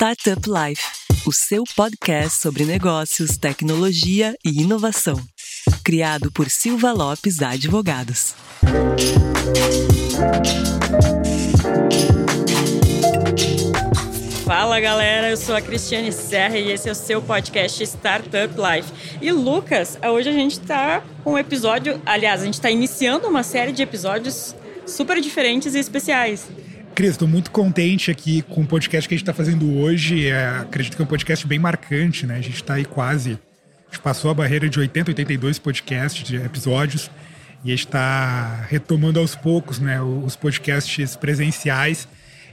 Startup Life, o seu podcast sobre negócios, tecnologia e inovação. Criado por Silva Lopes Advogados. Fala galera, eu sou a Cristiane Serra e esse é o seu podcast Startup Life. E Lucas, hoje a gente está com um episódio, aliás, a gente está iniciando uma série de episódios super diferentes e especiais. Cris, estou muito contente aqui com o podcast que a gente está fazendo hoje. É, acredito que é um podcast bem marcante, né? A gente está aí quase. A gente passou a barreira de 80, 82 podcasts, de episódios, e a gente está retomando aos poucos, né? Os podcasts presenciais.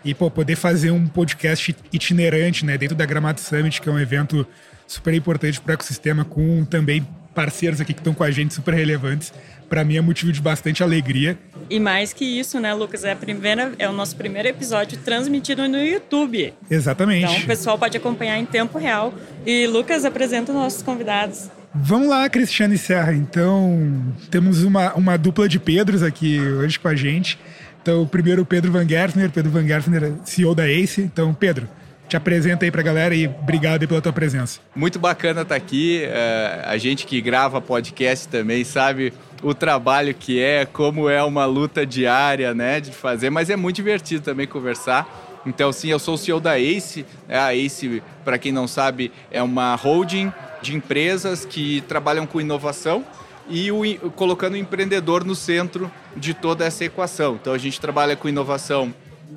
E pô, poder fazer um podcast itinerante, né? Dentro da Gramado Summit, que é um evento super importante para o ecossistema, com também parceiros aqui que estão com a gente super relevantes para mim é motivo de bastante alegria. E mais que isso, né, Lucas? É, a primeira, é o nosso primeiro episódio transmitido no YouTube. Exatamente. Então o pessoal pode acompanhar em tempo real. E Lucas apresenta os nossos convidados. Vamos lá, Cristiane Serra. Então, temos uma, uma dupla de Pedros aqui hoje com a gente. Então, o primeiro, o Pedro Van Gersner. Pedro Van Gersner, CEO da ACE. Então, Pedro, te apresenta aí para a galera e obrigado pela tua presença. Muito bacana estar tá aqui. Uh, a gente que grava podcast também sabe o trabalho que é, como é uma luta diária, né, de fazer, mas é muito divertido também conversar. Então, sim, eu sou o CEO da ACE. Né, a ACE, para quem não sabe, é uma holding de empresas que trabalham com inovação e o, colocando o empreendedor no centro de toda essa equação. Então, a gente trabalha com inovação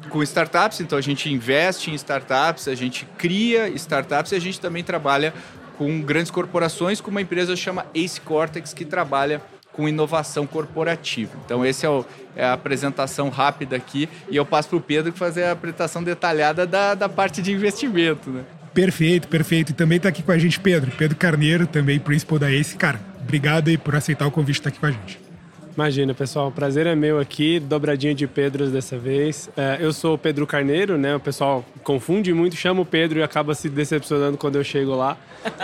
com startups, então a gente investe em startups, a gente cria startups e a gente também trabalha com grandes corporações, com uma empresa chama Ace Cortex, que trabalha com inovação corporativa. Então, essa é, é, a apresentação rápida aqui e eu passo para o Pedro fazer a apresentação detalhada da, da parte de investimento. Né? Perfeito, perfeito. E também está aqui com a gente Pedro, Pedro Carneiro, também principal da ACE. Cara, obrigado aí por aceitar o convite de estar aqui com a gente. Imagina, pessoal, o prazer é meu aqui, dobradinha de Pedros dessa vez. É, eu sou o Pedro Carneiro, né? O pessoal confunde muito, chama o Pedro e acaba se decepcionando quando eu chego lá.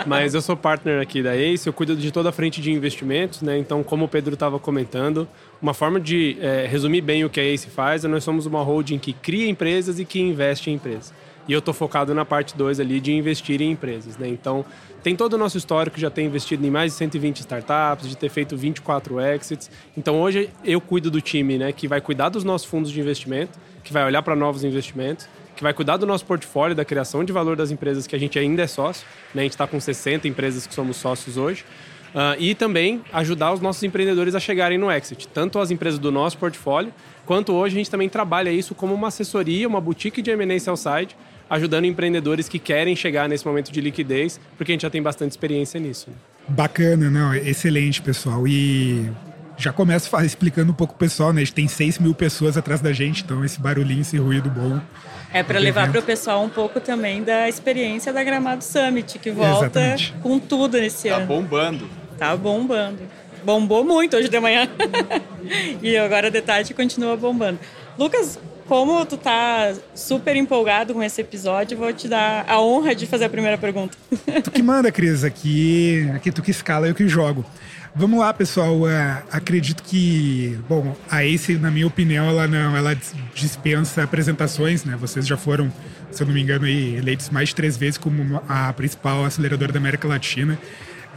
Mas eu sou partner aqui da ACE, eu cuido de toda a frente de investimentos, né? Então, como o Pedro estava comentando, uma forma de é, resumir bem o que a ACE faz é nós somos uma holding que cria empresas e que investe em empresas. E eu estou focado na parte 2 ali de investir em empresas, né? Então, tem todo o nosso histórico, já tem investido em mais de 120 startups, de ter feito 24 exits. Então, hoje eu cuido do time, né, que vai cuidar dos nossos fundos de investimento, que vai olhar para novos investimentos, que vai cuidar do nosso portfólio, da criação de valor das empresas que a gente ainda é sócio. Né? A gente está com 60 empresas que somos sócios hoje. Uh, e também ajudar os nossos empreendedores a chegarem no exit, tanto as empresas do nosso portfólio, quanto hoje a gente também trabalha isso como uma assessoria, uma boutique de M&A Sell-Side, ajudando empreendedores que querem chegar nesse momento de liquidez, porque a gente já tem bastante experiência nisso. Né? Bacana, não, excelente, pessoal. E já começo explicando um pouco o pessoal, né? A gente tem 6 mil pessoas atrás da gente, então esse barulhinho, esse ruído bom. É para levar para o pessoal um pouco também da experiência da Gramado Summit, que volta Exatamente. com tudo nesse tá ano. Tá bombando. Tá bombando. Bombou muito hoje de manhã. e agora de tarde continua bombando. Lucas, como tu tá super empolgado com esse episódio, vou te dar a honra de fazer a primeira pergunta. Tu que manda, Cris, aqui, aqui tu que escala, eu que jogo. Vamos lá, pessoal. Uh, acredito que, bom, a Ace, na minha opinião, ela não, ela dispensa apresentações, né? Vocês já foram, se eu não me engano, aí, eleitos mais de três vezes como a principal aceleradora da América Latina.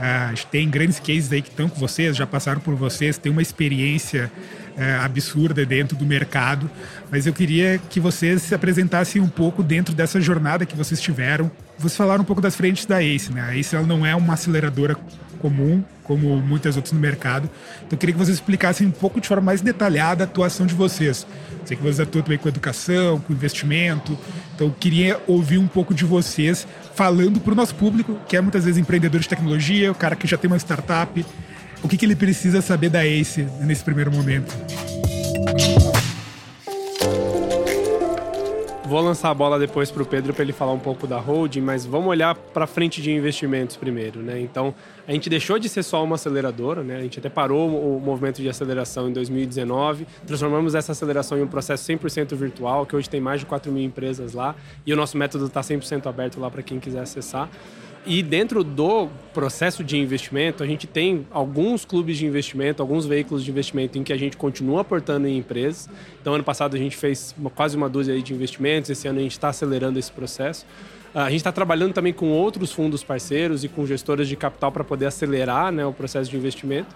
Uh, tem grandes cases aí que estão com vocês, já passaram por vocês, tem uma experiência uh, absurda dentro do mercado. Mas eu queria que vocês se apresentassem um pouco dentro dessa jornada que vocês tiveram. Vocês falaram um pouco das frentes da ACE, né? A ACE ela não é uma aceleradora comum, como muitas outras no mercado. Então eu queria que vocês explicassem um pouco de forma mais detalhada a atuação de vocês. Sei que vocês atuam também com educação, com investimento. Então eu queria ouvir um pouco de vocês falando para o nosso público, que é muitas vezes empreendedor de tecnologia, o cara que já tem uma startup, o que, que ele precisa saber da ACE nesse primeiro momento. Vou lançar a bola depois para o Pedro para ele falar um pouco da holding, mas vamos olhar para frente de investimentos primeiro, né? Então, a gente deixou de ser só uma aceleradora, né? A gente até parou o movimento de aceleração em 2019, transformamos essa aceleração em um processo 100% virtual, que hoje tem mais de 4 mil empresas lá, e o nosso método está 100% aberto lá para quem quiser acessar. E dentro do processo de investimento, a gente tem alguns clubes de investimento, alguns veículos de investimento em que a gente continua aportando em empresas. Então, ano passado a gente fez quase uma dúzia de investimentos, esse ano a gente está acelerando esse processo. A gente está trabalhando também com outros fundos parceiros e com gestoras de capital para poder acelerar né, o processo de investimento.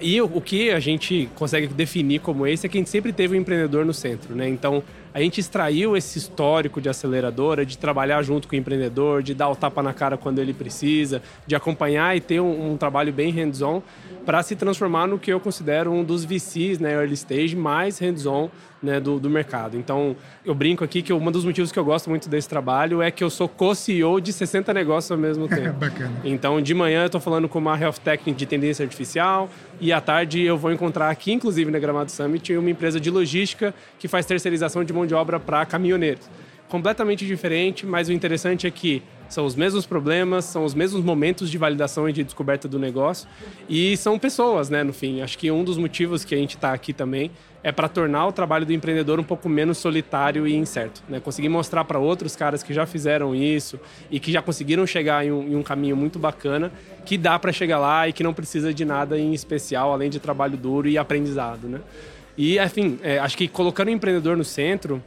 E o que a gente consegue definir como esse é que a gente sempre teve o empreendedor no centro, né? Então, a gente extraiu esse histórico de aceleradora, de trabalhar junto com o empreendedor, de dar o tapa na cara quando ele precisa, de acompanhar e ter um, um trabalho bem hands-on para se transformar no que eu considero um dos VCs, né, early stage, mais hands-on né, do, do mercado. Então, eu brinco aqui que um dos motivos que eu gosto muito desse trabalho é que eu sou co-CEO de 60 negócios ao mesmo tempo. Bacana. Então, de manhã eu estou falando com uma health technique de tendência artificial e à tarde eu vou encontrar aqui, inclusive na Gramado Summit, uma empresa de logística que faz terceirização de mão de obra para caminhoneiros. Completamente diferente, mas o interessante é que são os mesmos problemas, são os mesmos momentos de validação e de descoberta do negócio e são pessoas, né, no fim. Acho que um dos motivos que a gente está aqui também é para tornar o trabalho do empreendedor um pouco menos solitário e incerto, né? Conseguir mostrar para outros caras que já fizeram isso e que já conseguiram chegar em um, em um caminho muito bacana, que dá para chegar lá e que não precisa de nada em especial além de trabalho duro e aprendizado, né? E, enfim, é, acho que colocando o empreendedor no centro,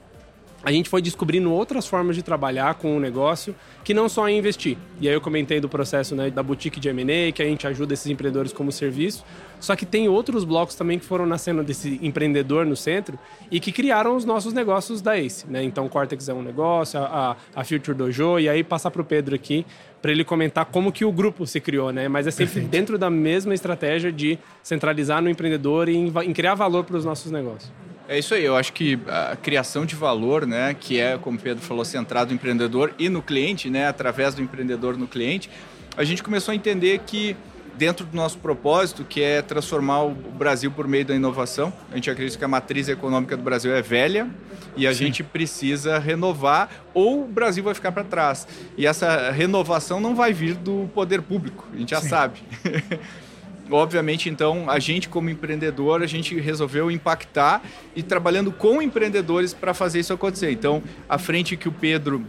a gente foi descobrindo outras formas de trabalhar com o negócio que não só investir. E aí eu comentei do processo né, da boutique de M&A, que a gente ajuda esses empreendedores como serviço. Só que tem outros blocos também que foram nascendo desse empreendedor no centro e que criaram os nossos negócios da ACE. Né? Então, o Cortex é um negócio, a, a Future Dojo, e aí passar para o Pedro aqui para ele comentar como que o grupo se criou, né? Mas é sempre Perfeito. dentro da mesma estratégia de centralizar no empreendedor e em, em criar valor para os nossos negócios. É isso aí, eu acho que a criação de valor, né, que é, como o Pedro falou, centrado no empreendedor e no cliente, né, através do empreendedor no cliente, a gente começou a entender que dentro do nosso propósito, que é transformar o Brasil por meio da inovação, a gente acredita que a matriz econômica do Brasil é velha e a Sim. gente precisa renovar ou o Brasil vai ficar para trás. E essa renovação não vai vir do poder público, a gente já Sim. sabe. obviamente, então, a gente como empreendedor, a gente resolveu impactar e trabalhando com empreendedores para fazer isso acontecer. Então, a frente que o Pedro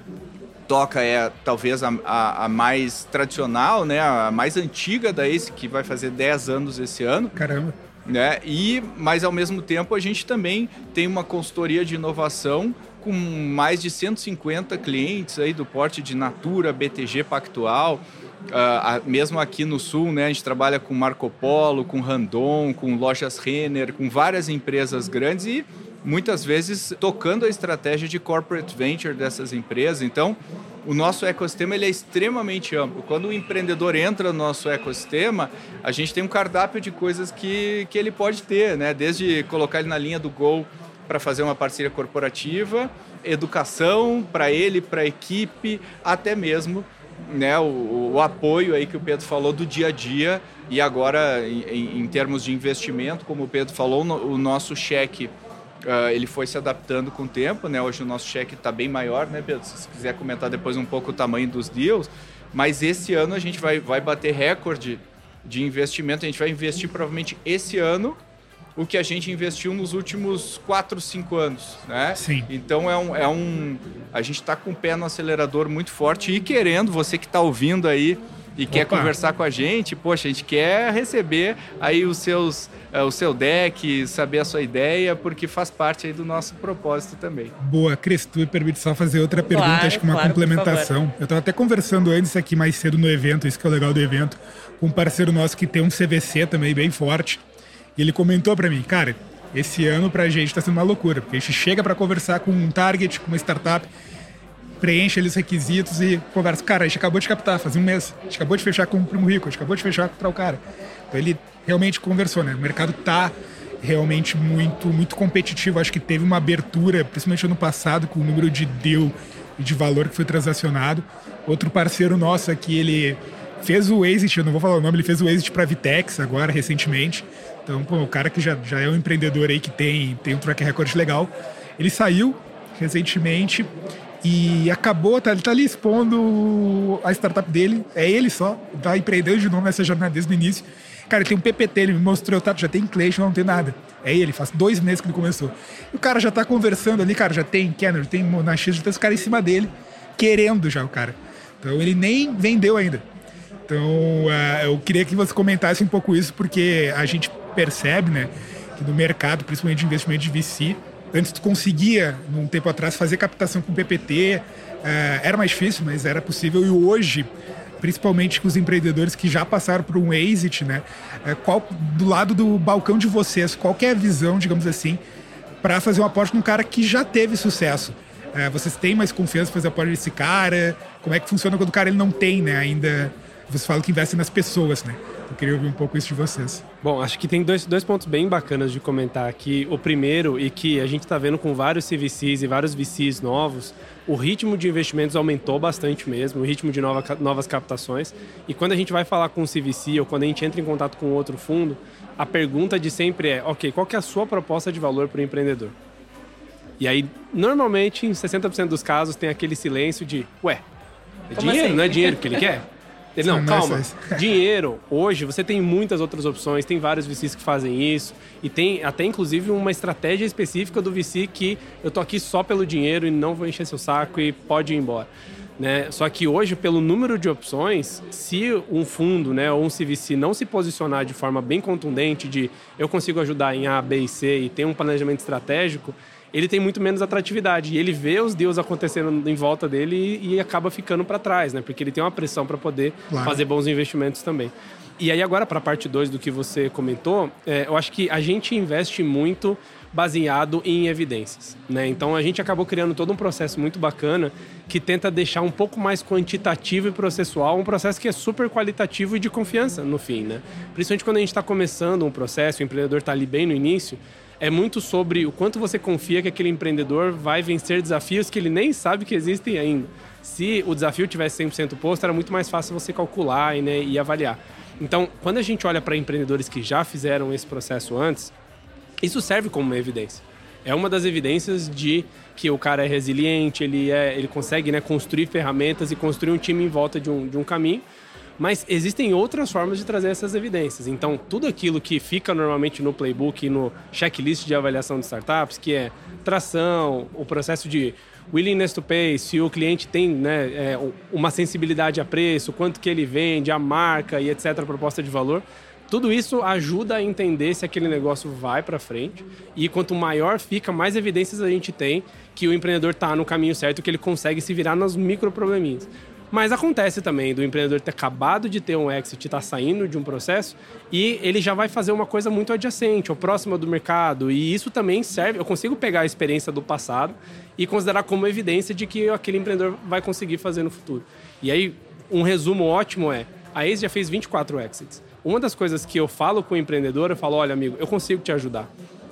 toca é talvez a, a, a, mais tradicional, né, a mais antiga da ACE, que vai fazer 10 anos esse ano. Caramba! Né? E, mas ao mesmo tempo a gente também tem uma consultoria de inovação com mais de 150 clientes aí do porte de Natura, BTG Pactual, Uh, mesmo aqui no sul, né, a gente trabalha com Marco Polo, com Randon, com lojas Renner, com várias empresas grandes e muitas vezes tocando a estratégia de corporate venture dessas empresas. Então, o nosso ecossistema ele é extremamente amplo. Quando o empreendedor entra no nosso ecossistema, a gente tem um cardápio de coisas que, que ele pode ter, né? desde colocar ele na linha do gol para fazer uma parceria corporativa, educação para ele, para a equipe, até mesmo né, o, o, apoio aí que o Pedro falou do dia a dia e agora em, em termos de investimento, como o Pedro falou, no, o nosso cheque uh, ele foi se adaptando com o tempo, né? Hoje o nosso cheque está bem maior, né, Pedro? Se quiser comentar depois um pouco o tamanho dos deals, mas esse ano a gente vai, vai bater recorde de investimento. A gente vai investir provavelmente esse ano o que a gente investiu nos últimos 4, 5 anos, né? Sim. Então é um, é um a gente está com o pé no acelerador muito forte e querendo, você que está ouvindo aí e Opa. quer conversar com a gente, poxa, a gente quer receber aí os seus, uh, o seu deck, saber a sua ideia, porque faz parte aí do nosso propósito também. Boa, Cris, tu me permite só fazer outra pergunta, claro, acho que uma claro, complementação. Eu estava até conversando antes aqui mais cedo no evento, isso que é o legal do evento, com um parceiro nosso que tem um CVC também bem forte. E ele comentou para mim, cara, esse ano pra gente tá sendo uma loucura, porque a gente chega para conversar com um target, com uma startup, preenche ali os requisitos e conversa. Cara, a gente acabou de captar, faz um mês. A gente acabou de fechar com um primo rico, a gente acabou de fechar com o cara. Então ele realmente conversou, né? O mercado tá realmente muito, muito competitivo. Acho que teve uma abertura, principalmente ano passado, com o número de deal e de valor que foi transacionado. Outro parceiro nosso aqui, ele fez o exit, eu não vou falar o nome, ele fez o exit para Vitex agora, recentemente. Então, pô, o cara que já, já é um empreendedor aí que tem, tem um track record legal, ele saiu recentemente e acabou, tá, ele tá ali expondo a startup dele, é ele só, tá empreendendo de novo nessa jornada desde o início. Cara, tem um PPT, ele me mostrou, tá, já tem cliente, não tem nada. É ele, faz dois meses que ele começou. E o cara já tá conversando ali, cara, já tem Kenner, tem Monax, já tem os caras em cima dele, querendo já o cara. Então ele nem vendeu ainda. Então, uh, eu queria que você comentasse um pouco isso, porque a gente percebe, né, que no mercado, principalmente de investimento de VC, antes tu conseguia, num tempo atrás, fazer captação com PPT, uh, era mais difícil, mas era possível, e hoje principalmente com os empreendedores que já passaram por um exit, né? É, qual, do lado do balcão de vocês, qual é a visão, digamos assim, para fazer um aporte num cara que já teve sucesso? É, vocês têm mais confiança para fazer aporte nesse cara? Como é que funciona quando o cara ele não tem, né? Ainda vocês falam que investem nas pessoas, né? Eu queria ouvir um pouco isso de vocês. Bom, acho que tem dois, dois pontos bem bacanas de comentar aqui. O primeiro, e que a gente está vendo com vários CVCs e vários VCs novos, o ritmo de investimentos aumentou bastante mesmo, o ritmo de nova, novas captações. E quando a gente vai falar com o CVC ou quando a gente entra em contato com outro fundo, a pergunta de sempre é: ok, qual que é a sua proposta de valor para o empreendedor? E aí, normalmente, em 60% dos casos, tem aquele silêncio de: ué, é dinheiro? Assim? Não é dinheiro que ele quer? Ele, não, calma. Dinheiro, hoje você tem muitas outras opções, tem vários VCs que fazem isso, e tem até inclusive uma estratégia específica do VC que eu tô aqui só pelo dinheiro e não vou encher seu saco e pode ir embora. Né? Só que hoje, pelo número de opções, se um fundo né, ou um CVC não se posicionar de forma bem contundente de eu consigo ajudar em A, B e C e tem um planejamento estratégico, ele tem muito menos atratividade. E ele vê os deals acontecendo em volta dele e, e acaba ficando para trás, né? Porque ele tem uma pressão para poder claro. fazer bons investimentos também. E aí agora para a parte 2 do que você comentou, é, eu acho que a gente investe muito baseado em evidências, né? Então a gente acabou criando todo um processo muito bacana que tenta deixar um pouco mais quantitativo e processual, um processo que é super qualitativo e de confiança no fim, né? Principalmente quando a gente está começando um processo, o empreendedor está ali bem no início, é muito sobre o quanto você confia que aquele empreendedor vai vencer desafios que ele nem sabe que existem ainda. Se o desafio tivesse 100% posto, era muito mais fácil você calcular e, né, e avaliar. Então, quando a gente olha para empreendedores que já fizeram esse processo antes, isso serve como uma evidência. É uma das evidências de que o cara é resiliente, ele, é, ele consegue né, construir ferramentas e construir um time em volta de um, de um caminho mas existem outras formas de trazer essas evidências. Então, tudo aquilo que fica normalmente no playbook e no checklist de avaliação de startups, que é tração, o processo de willingness to pay, se o cliente tem né, é, uma sensibilidade a preço, quanto que ele vende, a marca e etc., a proposta de valor, tudo isso ajuda a entender se aquele negócio vai para frente e quanto maior fica, mais evidências a gente tem que o empreendedor está no caminho certo, que ele consegue se virar nos micro probleminhas. Mas acontece também do empreendedor ter acabado de ter um exit, estar tá saindo de um processo e ele já vai fazer uma coisa muito adjacente, ou próxima do mercado. E isso também serve. Eu consigo pegar a experiência do passado e considerar como evidência de que aquele empreendedor vai conseguir fazer no futuro. E aí, um resumo ótimo é: a Ace já fez 24 exits. Uma das coisas que eu falo com o empreendedor, eu falo: olha, amigo, eu consigo te ajudar.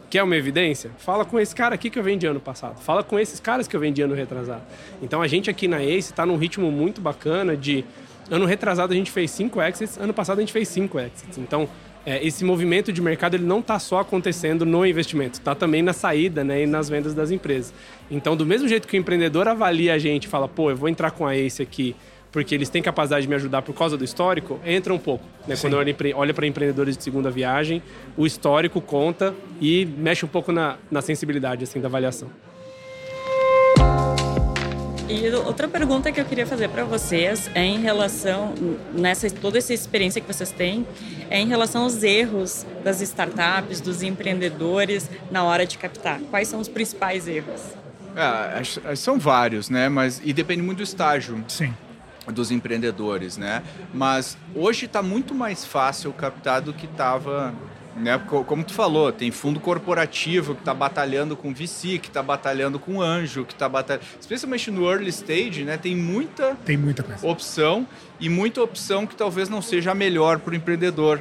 Quer uma evidência? Fala com esse cara aqui que eu vendi ano passado. Fala com esses caras que eu vendi ano retrasado. Então a gente aqui na Ace está num ritmo muito bacana de. Ano retrasado a gente fez cinco exits, ano passado a gente fez cinco exits. Então é, esse movimento de mercado ele não está só acontecendo no investimento, está também na saída né, e nas vendas das empresas. Então, do mesmo jeito que o empreendedor avalia a gente, fala, pô, eu vou entrar com a Ace aqui porque eles têm capacidade de me ajudar por causa do histórico, entra um pouco. Né? Quando eu olho para empreendedores de segunda viagem, o histórico conta e mexe um pouco na, na sensibilidade assim, da avaliação. E outra pergunta que eu queria fazer para vocês é em relação nessa toda essa experiência que vocês têm, é em relação aos erros das startups, dos empreendedores na hora de captar. Quais são os principais erros? Ah, são vários, né? Mas e depende muito do estágio. Sim dos empreendedores, né? Mas hoje está muito mais fácil captar do que estava, né? Como tu falou, tem fundo corporativo que está batalhando com VC, que está batalhando com anjo, que está batalhando, especialmente no early stage, né? Tem muita, tem muita coisa. opção e muita opção que talvez não seja a melhor para o empreendedor.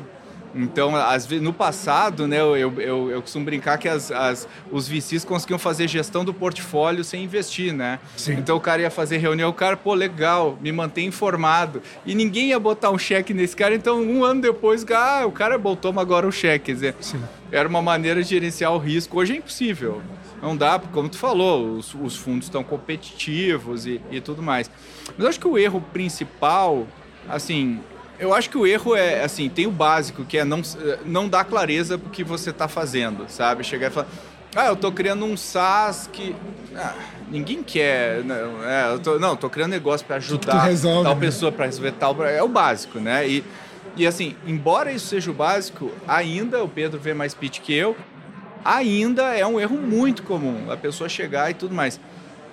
Então, às vezes, no passado, né, eu, eu, eu costumo brincar que as, as, os VCs conseguiam fazer gestão do portfólio sem investir, né? Sim. Então o cara ia fazer reunião, o cara, pô, legal, me mantém informado. E ninguém ia botar um cheque nesse cara, então um ano depois, ah, o cara botou agora o cheque. Quer dizer, Sim. era uma maneira de gerenciar o risco. Hoje é impossível. Não dá, como tu falou, os, os fundos estão competitivos e, e tudo mais. Mas eu acho que o erro principal, assim, eu acho que o erro é, assim, tem o básico, que é não, não dar clareza pro que você está fazendo, sabe? Chegar e falar, Ah, eu tô criando um SaaS que. Ah, ninguém quer. Não, é, eu tô, não, tô criando negócio para ajudar resolve, tal né? pessoa para resolver tal. É o básico, né? E, e assim, embora isso seja o básico, ainda o Pedro vê mais pitch que eu, ainda é um erro muito comum a pessoa chegar e tudo mais.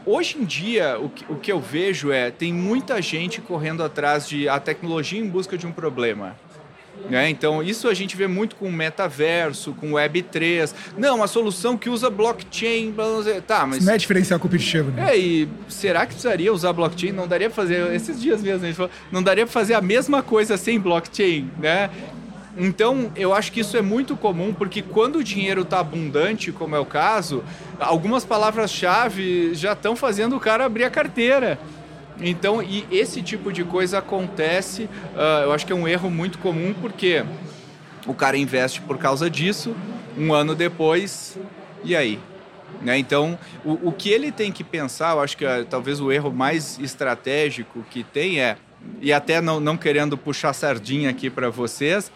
Hoje em dia, o que, o que eu vejo é tem muita gente correndo atrás de a tecnologia em busca de um problema. Né? Então, isso a gente vê muito com o metaverso, com o Web3. Não, uma solução que usa blockchain. Tá, mas. Isso não é diferencial competitivo, né? É, e será que precisaria usar blockchain? Não daria pra fazer, esses dias mesmo, a gente falou, não daria pra fazer a mesma coisa sem blockchain, né? Então, eu acho que isso é muito comum, porque quando o dinheiro está abundante, como é o caso, algumas palavras-chave já estão fazendo o cara abrir a carteira. Então, e esse tipo de coisa acontece, ah, eu acho que é um erro muito comum, porque o cara investe por causa disso, um ano depois, e aí? Né? Então, o, o que ele tem que pensar, eu acho que ah, talvez o erro mais estratégico que tem é, e até não, não querendo puxar sardinha aqui para vocês,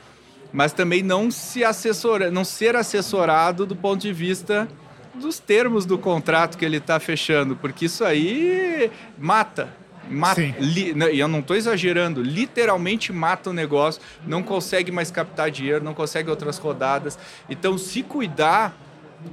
mas também não se assessora, não ser assessorado do ponto de vista dos termos do contrato que ele está fechando, porque isso aí mata. Mata, li, e eu não estou exagerando, literalmente mata o negócio, não consegue mais captar dinheiro, não consegue outras rodadas. Então, se cuidar,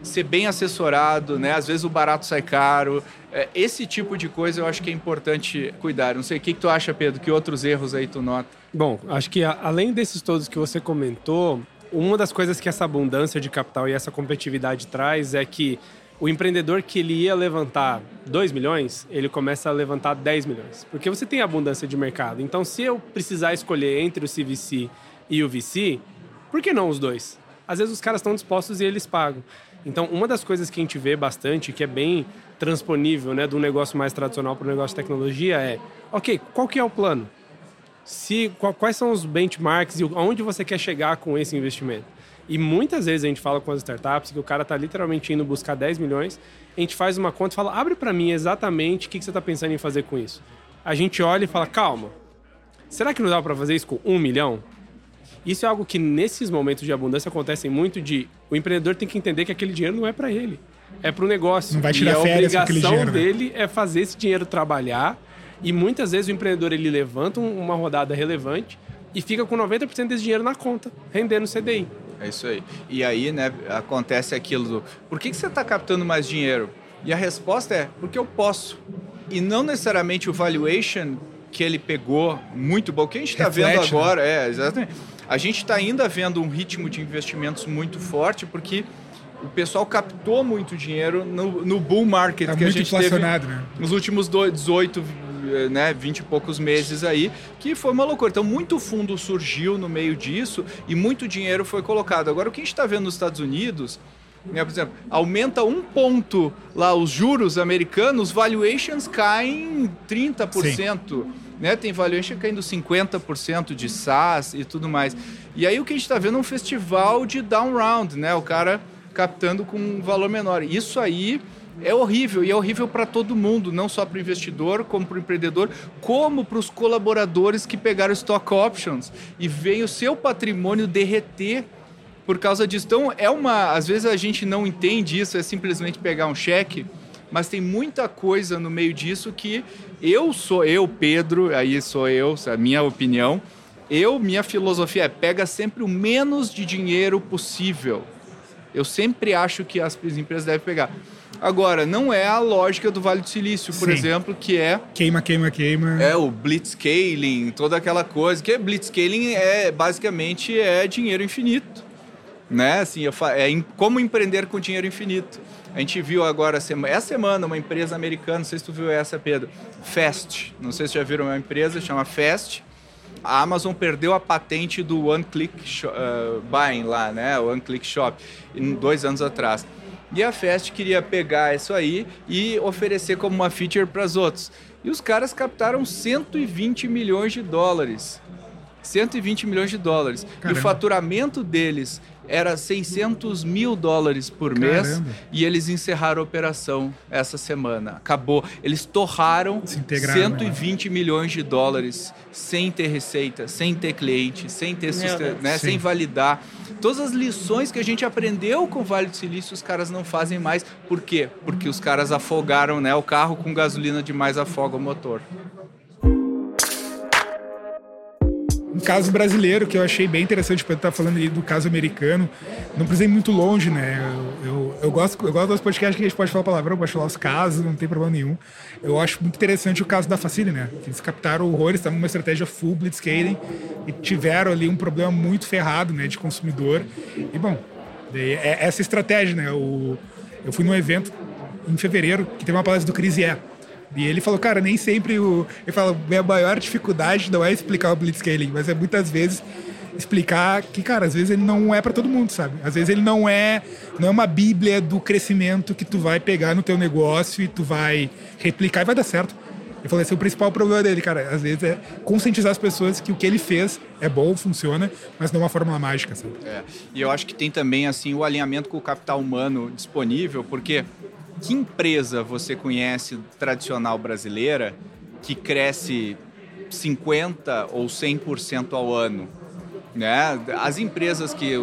ser bem assessorado, né? Às vezes o barato sai caro. É, esse tipo de coisa eu acho que é importante cuidar. Não sei o que, que tu acha, Pedro, que outros erros aí tu nota? Bom, acho que além desses todos que você comentou, uma das coisas que essa abundância de capital e essa competitividade traz é que o empreendedor que ele ia levantar 2 milhões, ele começa a levantar 10 milhões. Porque você tem abundância de mercado. Então, se eu precisar escolher entre o CVC e o VC, por que não os dois? Às vezes os caras estão dispostos e eles pagam. Então, uma das coisas que a gente vê bastante, que é bem transponível, né, um negócio mais tradicional para um negócio de tecnologia, é, ok, qual que é o plano? se qual- quais são os benchmarks e aonde você quer chegar com esse investimento. E muitas vezes a gente fala com as startups que o cara está literalmente indo buscar 10 milhões, a gente faz uma conta e fala, abre para mim exatamente o que, que você está pensando em fazer com isso. A gente olha e fala, calma, será que não dá para fazer isso com um milhão? Isso é algo que nesses momentos de abundância acontecem muito de o empreendedor tem que entender que aquele dinheiro não é para ele, é para o negócio. Não vai tirar e a férias com aquele obrigação dinheiro, né? dele é fazer esse dinheiro trabalhar e muitas vezes o empreendedor ele levanta um- uma rodada relevante e fica com 90% desse dinheiro na conta, rendendo CDI. É isso aí. E aí, né, acontece aquilo do por que, que você está captando mais dinheiro? E a resposta é porque eu posso. E não necessariamente o valuation que ele pegou muito bom. O que a gente está vendo né? agora é exatamente. A gente está ainda vendo um ritmo de investimentos muito forte porque o pessoal captou muito dinheiro no, no bull market Tá que a gente teve né? nos últimos do- 18, eh, né, 20 e poucos meses aí, que foi uma loucura. Então, muito fundo surgiu no meio disso e muito dinheiro foi colocado. Agora, o que a gente está vendo nos Estados Unidos, né, por exemplo, aumenta um ponto lá os juros americanos, valuations caem 30%. Né? Tem valuation caindo 50% de SaaS e tudo mais. E aí o que a gente está vendo é um festival de down round, né? O cara captando com um valor menor. Isso aí é horrível e é horrível para todo mundo, não só para o investidor, como para o empreendedor, como para os colaboradores que pegaram stock options e veem o seu patrimônio derreter por causa disso. Então, é uma. Às vezes a gente não entende isso, é simplesmente pegar um cheque, mas tem muita coisa no meio disso que eu sou, eu, Pedro, aí sou eu, a minha opinião. Eu, minha filosofia é pega sempre o menos de dinheiro possível. Eu sempre acho que as empresas devem pegar. Agora, não é a lógica do Vale do Silício, por Sim. exemplo, que é Queima, queima, queima. é o blitzscaling, toda aquela coisa. Que blitzscaling é basicamente é dinheiro infinito, né? Assim, eu fa- é em- como empreender com dinheiro infinito. A gente viu agora essa semana uma empresa americana, não sei se tu viu essa, Pedro, Fast. Não sei se já viram uma empresa chama Fast. A Amazon perdeu a patente do One Click uh, Buying lá, né? One Click Shop, dois anos atrás. E a Fast queria pegar isso aí e oferecer como uma feature para os outros. E os caras captaram 120 milhões de dólares. 120 milhões de dólares. Caramba. E o faturamento deles era 600 mil dólares por mês Caramba. e eles encerraram a operação essa semana. Acabou. Eles torraram Se integraram, 120 milhões de dólares sem ter receita, sem ter cliente, sem ter né, sem validar. Todas as lições que a gente aprendeu com o Vale do Silício, os caras não fazem mais. Por quê? Porque os caras afogaram, né? O carro com gasolina demais afoga o motor. Um caso brasileiro que eu achei bem interessante para estar falando aí do caso americano. Não precisei ir muito longe, né? Eu, eu, eu gosto, eu gosto dos podcasts que a gente pode falar palavrão, pode falar os casos, não tem problema nenhum. Eu acho muito interessante o caso da Facile, né? Eles captaram horrores, estavam numa estratégia full blitzscaling e tiveram ali um problema muito ferrado, né, de consumidor. E bom, é essa estratégia, né? O, eu fui num evento em fevereiro que teve uma palestra do Chris Yeh. E ele falou, cara, nem sempre o. Ele fala, minha maior dificuldade não é explicar o blitzscaling, mas é muitas vezes explicar que, cara, às vezes ele não é para todo mundo, sabe? Às vezes ele não é, não é uma bíblia do crescimento que tu vai pegar no teu negócio e tu vai replicar e vai dar certo. Eu falei, esse é o principal problema dele, cara. Às vezes é conscientizar as pessoas que o que ele fez é bom, funciona, mas não é uma fórmula mágica, sabe? É, e eu acho que tem também assim o alinhamento com o capital humano disponível, porque que empresa você conhece tradicional brasileira que cresce 50 ou 100% ao ano? Né? As empresas que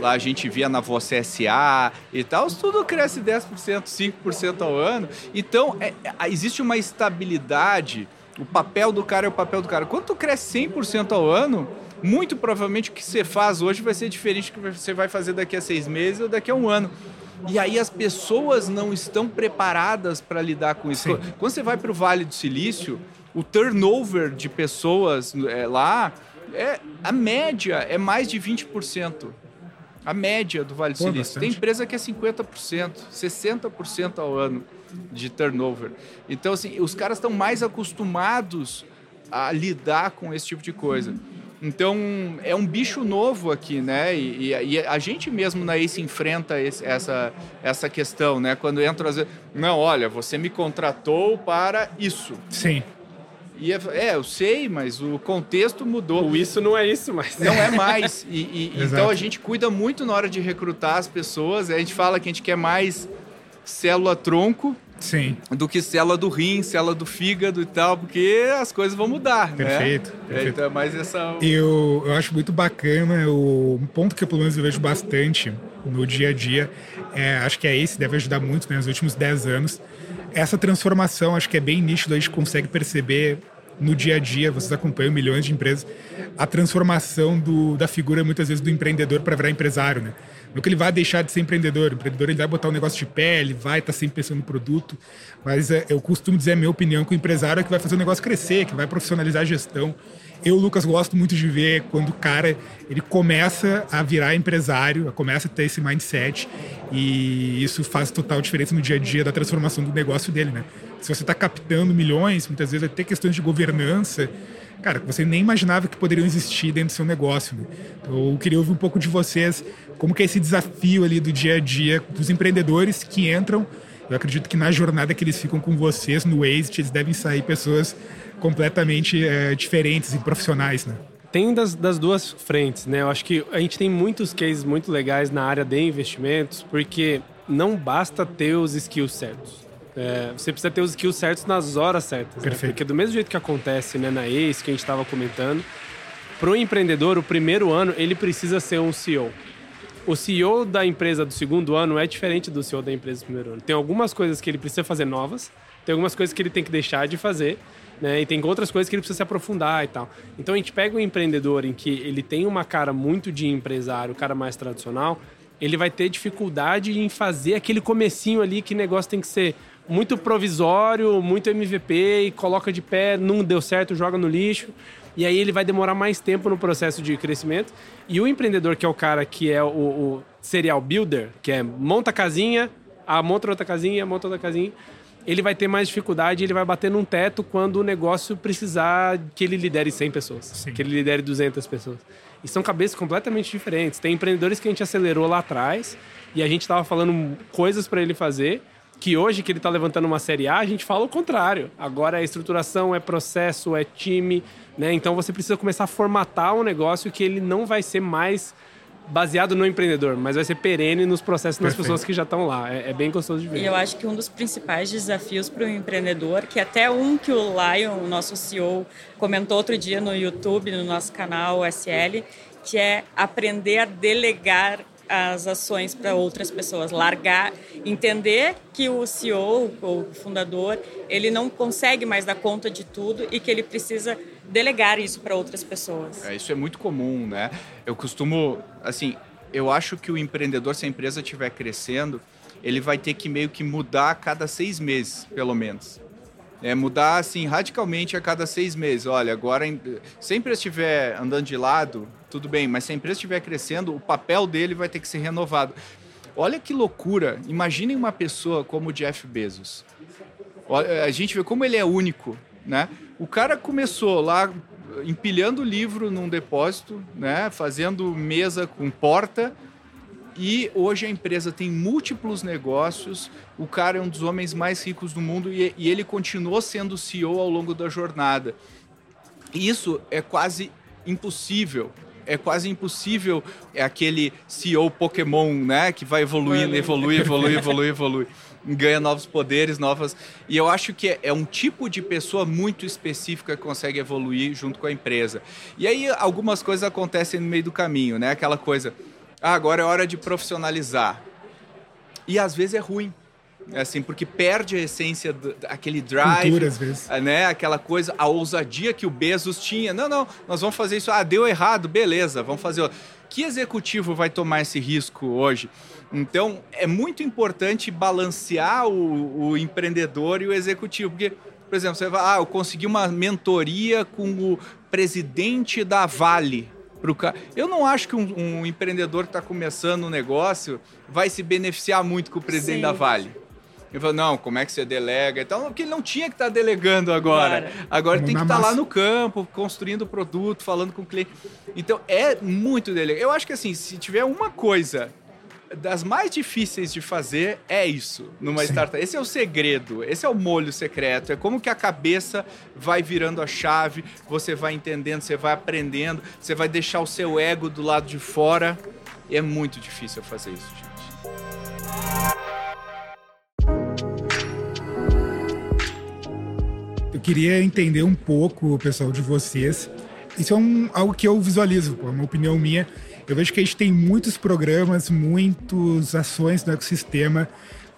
lá a gente via na Você SA e tal, tudo cresce 10%, 5% ao ano. Então, é- é- existe uma estabilidade. O papel do cara é o papel do cara. Quando tu cresce 100% ao ano, muito provavelmente o que você faz hoje vai ser diferente do que você vai fazer daqui a seis meses ou daqui a um ano. E aí as pessoas não estão preparadas para lidar com isso. Sim. Quando você vai para o Vale do Silício, o turnover de pessoas é, lá, é, a média é mais de 20%. A média do Vale do Silício. bastante. Tem empresa que é 50%, 60% ao ano de turnover. Então, assim, os caras estão mais acostumados a lidar com esse tipo de coisa. Então, é um bicho novo aqui, né? E, e- e a gente mesmo na ACE enfrenta esse- essa, essa questão, né? Quando entra, às vezes, não, olha, você me contratou para isso. Sim. E é, é, eu sei, mas o contexto mudou. O isso não é isso, mas. Não é mais. E, e- então a gente cuida muito na hora de recrutar as pessoas. A gente fala que a gente quer mais célula-tronco Sim. do que célula do rim, célula do fígado e tal, porque as coisas vão mudar, Perfeito, né? perfeito. Então, mas essa... Eu, eu acho muito bacana, o, um ponto que eu, pelo menos eu vejo bastante no dia a dia, é, acho que é esse, deve ajudar muito né, nos últimos 10 anos. Essa transformação, acho que é bem nítido, a gente consegue perceber no dia a dia, vocês acompanham milhões de empresas, a transformação do, da figura, muitas vezes, do empreendedor para virar empresário, né? Não que ele vai deixar de ser empreendedor, o empreendedor ele vai botar o negócio de pé, ele vai estar sempre pensando no produto, mas é, eu costumo dizer a minha opinião que o empresário é que vai fazer o negócio crescer, que vai profissionalizar a gestão. Eu, Lucas, gosto muito de ver quando o cara ele começa a virar empresário, começa a ter esse mindset e isso faz total diferença no dia a dia da transformação do negócio dele, né? Se você está captando milhões, muitas vezes ter questões de governança, cara, que você nem imaginava que poderiam existir dentro do seu negócio. Né? Então, eu queria ouvir um pouco de vocês, como que é esse desafio ali do dia a dia dos empreendedores que entram. Eu acredito que na jornada que eles ficam com vocês no Exit, eles devem sair pessoas completamente eh, diferentes e profissionais, né? Tem das, das duas frentes, né? Eu acho que a gente tem muitos cases muito legais na área de investimentos, porque não basta ter os skills certos. É, você precisa ter os skills certos nas horas certas. né? Perfeito. Porque do mesmo jeito que acontece né, na ACE, que a gente estava comentando, para o empreendedor, o primeiro ano, ele precisa ser um CEO. O CEO da empresa do segundo ano é diferente do CEO da empresa do primeiro ano. Tem algumas coisas que ele precisa fazer novas, tem algumas coisas que ele tem que deixar de fazer, né? E tem outras coisas que ele precisa se aprofundar e tal. Então a gente pega um empreendedor em que ele tem uma cara muito de empresário, cara mais tradicional, ele vai ter dificuldade em fazer aquele comecinho ali que negócio tem que ser muito provisório, muito MVP e coloca de pé, não deu certo, joga no lixo. E aí ele vai demorar mais tempo no processo de crescimento. E o empreendedor, que é o cara que é o, o serial builder, que é monta a casinha, a monta outra casinha, monta outra casinha, ele vai ter mais dificuldade, ele vai bater num teto quando o negócio precisar que ele lidere 100 pessoas, Sim. que ele lidere 200 pessoas. E são cabeças completamente diferentes. Tem empreendedores que a gente acelerou lá atrás e a gente estava falando coisas para ele fazer que hoje que ele está levantando uma série A, a gente fala o contrário. Agora é estruturação, é processo, é time, né? Então você precisa começar a formatar um negócio que ele não vai ser mais baseado no empreendedor, mas vai ser perene nos processos das pessoas que já estão lá. É, é, bem gostoso de ver. E eu acho que um dos principais desafios para o empreendedor, que até um que o Lion, o nosso CEO, comentou outro dia no YouTube, no nosso canal SL, que é aprender a delegar as ações para outras pessoas, largar, entender que o CEO, o fundador, ele não consegue mais dar conta de tudo e que ele precisa delegar isso para outras pessoas. É, isso é muito comum, né? Eu costumo, assim, eu acho que o empreendedor, se a empresa estiver crescendo, ele vai ter que meio que mudar a cada seis meses, pelo menos. É mudar assim radicalmente a cada seis meses. Olha, agora se a empresa estiver andando de lado, tudo bem, mas se a empresa estiver crescendo, o papel dele vai ter que ser renovado. Olha que loucura! Imaginem uma pessoa como o Jeff Bezos. A gente vê como ele é único, né? O cara começou lá empilhando livro num depósito, né? Fazendo mesa com porta e hoje a empresa tem múltiplos negócios. O cara é um dos homens mais ricos do mundo e, e ele continuou sendo CEO ao longo da jornada. Isso é quase impossível é quase impossível é aquele CEO Pokémon, né, que vai evoluindo, evolui, evolui, evolui, evolui, ganha novos poderes, novas. E eu acho que é, é, um tipo de pessoa muito específica que consegue evoluir junto com a empresa. E aí algumas coisas acontecem no meio do caminho, né? Aquela coisa, ah, agora é hora de profissionalizar. E às vezes é ruim. É assim, porque perde a essência daquele drive, Cultura, às vezes. né? Aquela coisa, a ousadia que o Bezos tinha. Não, não, nós vamos fazer isso. Ah, deu errado, beleza, vamos fazer. Que executivo vai tomar esse risco hoje? Então, é muito importante balancear o, o empreendedor e o executivo, porque por exemplo, você vai, ah, eu consegui uma mentoria com o presidente da Vale para o cara. Eu não acho que um, um empreendedor que está começando um negócio vai se beneficiar muito com o presidente Sim. da Vale. Ele falou, não, como é que você delega? Então, porque ele não tinha que estar tá delegando agora. Claro. Agora tem que estar tá lá no campo, construindo o produto, falando com o cliente. Então, é muito delegado. Eu acho que assim, se tiver uma coisa das mais difíceis de fazer é isso numa Sim. startup. Esse é o segredo, esse é o molho secreto. É como que a cabeça vai virando a chave, você vai entendendo, você vai aprendendo, você vai deixar o seu ego do lado de fora. E é muito difícil fazer isso, gente. Eu queria entender um pouco, pessoal, de vocês. Isso é um, algo que eu visualizo, é uma opinião minha eu vejo que a gente tem muitos programas, muitas ações no ecossistema